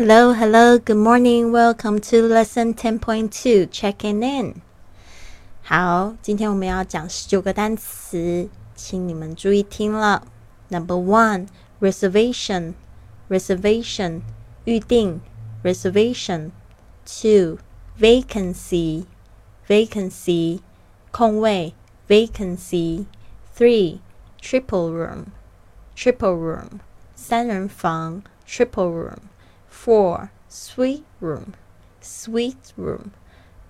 Hello, hello, good morning. Welcome to lesson ten point two. Checking in. 好，今天我们要讲十九个单词，请你们注意听了。Number one, reservation, reservation, 预定 reservation. Two, vacancy, vacancy, 空位 vacancy. Three, triple room, triple room, 三人房 triple room. 4. Suite room, suite room,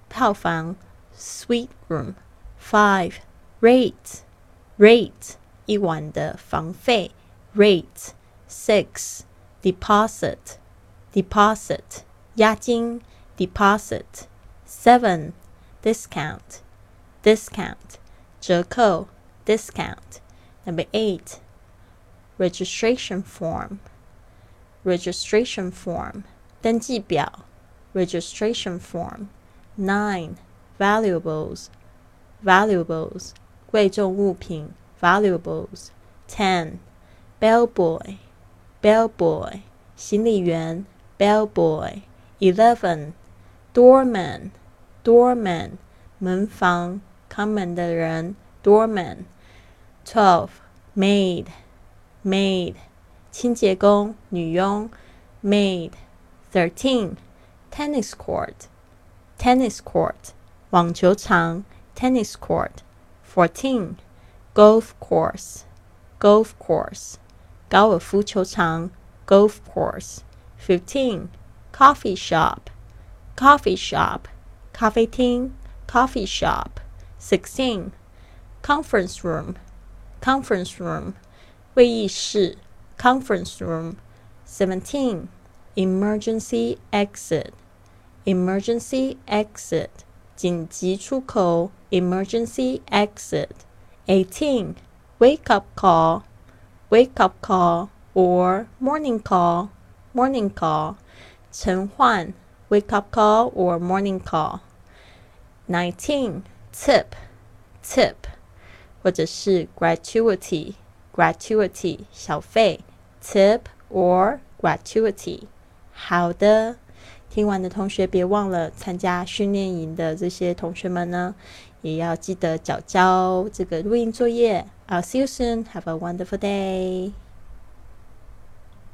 Fang suite room. 5. Rate, rate, 一晚的房费 rate. 6. Deposit, deposit, 押金 deposit. 7. Discount, discount, 折扣 discount. Number 8. Registration form registration form, 登记表 registration form. Nine, valuables, valuables, 贵重物品 valuables. Ten, bellboy, bellboy, 行李员 bellboy. Eleven, doorman, doorman, 门房看门的人 doorman. Twelve, maid, maid, 清洁工女佣 maid. Thirteen, tennis court, tennis court, 网球场 tennis court. Fourteen, golf course, golf course, 高尔夫球场 golf course. Fifteen, coffee shop, coffee shop, 咖啡厅 coffee shop. Sixteen, conference room, conference room, 会议室 conference room. Seventeen, emergency exit, emergency exit, 紧急出口 emergency exit. Eighteen, wake up call, wake up call or morning call, morning call. 晨唤 wake up call or morning call. Nineteen, tip, tip, 或者是 gratuity, gratuity 小费 Tip or gratuity。好的，听完的同学别忘了参加训练营的这些同学们呢，也要记得缴交这个录音作业。I'll see you soon. Have a wonderful day.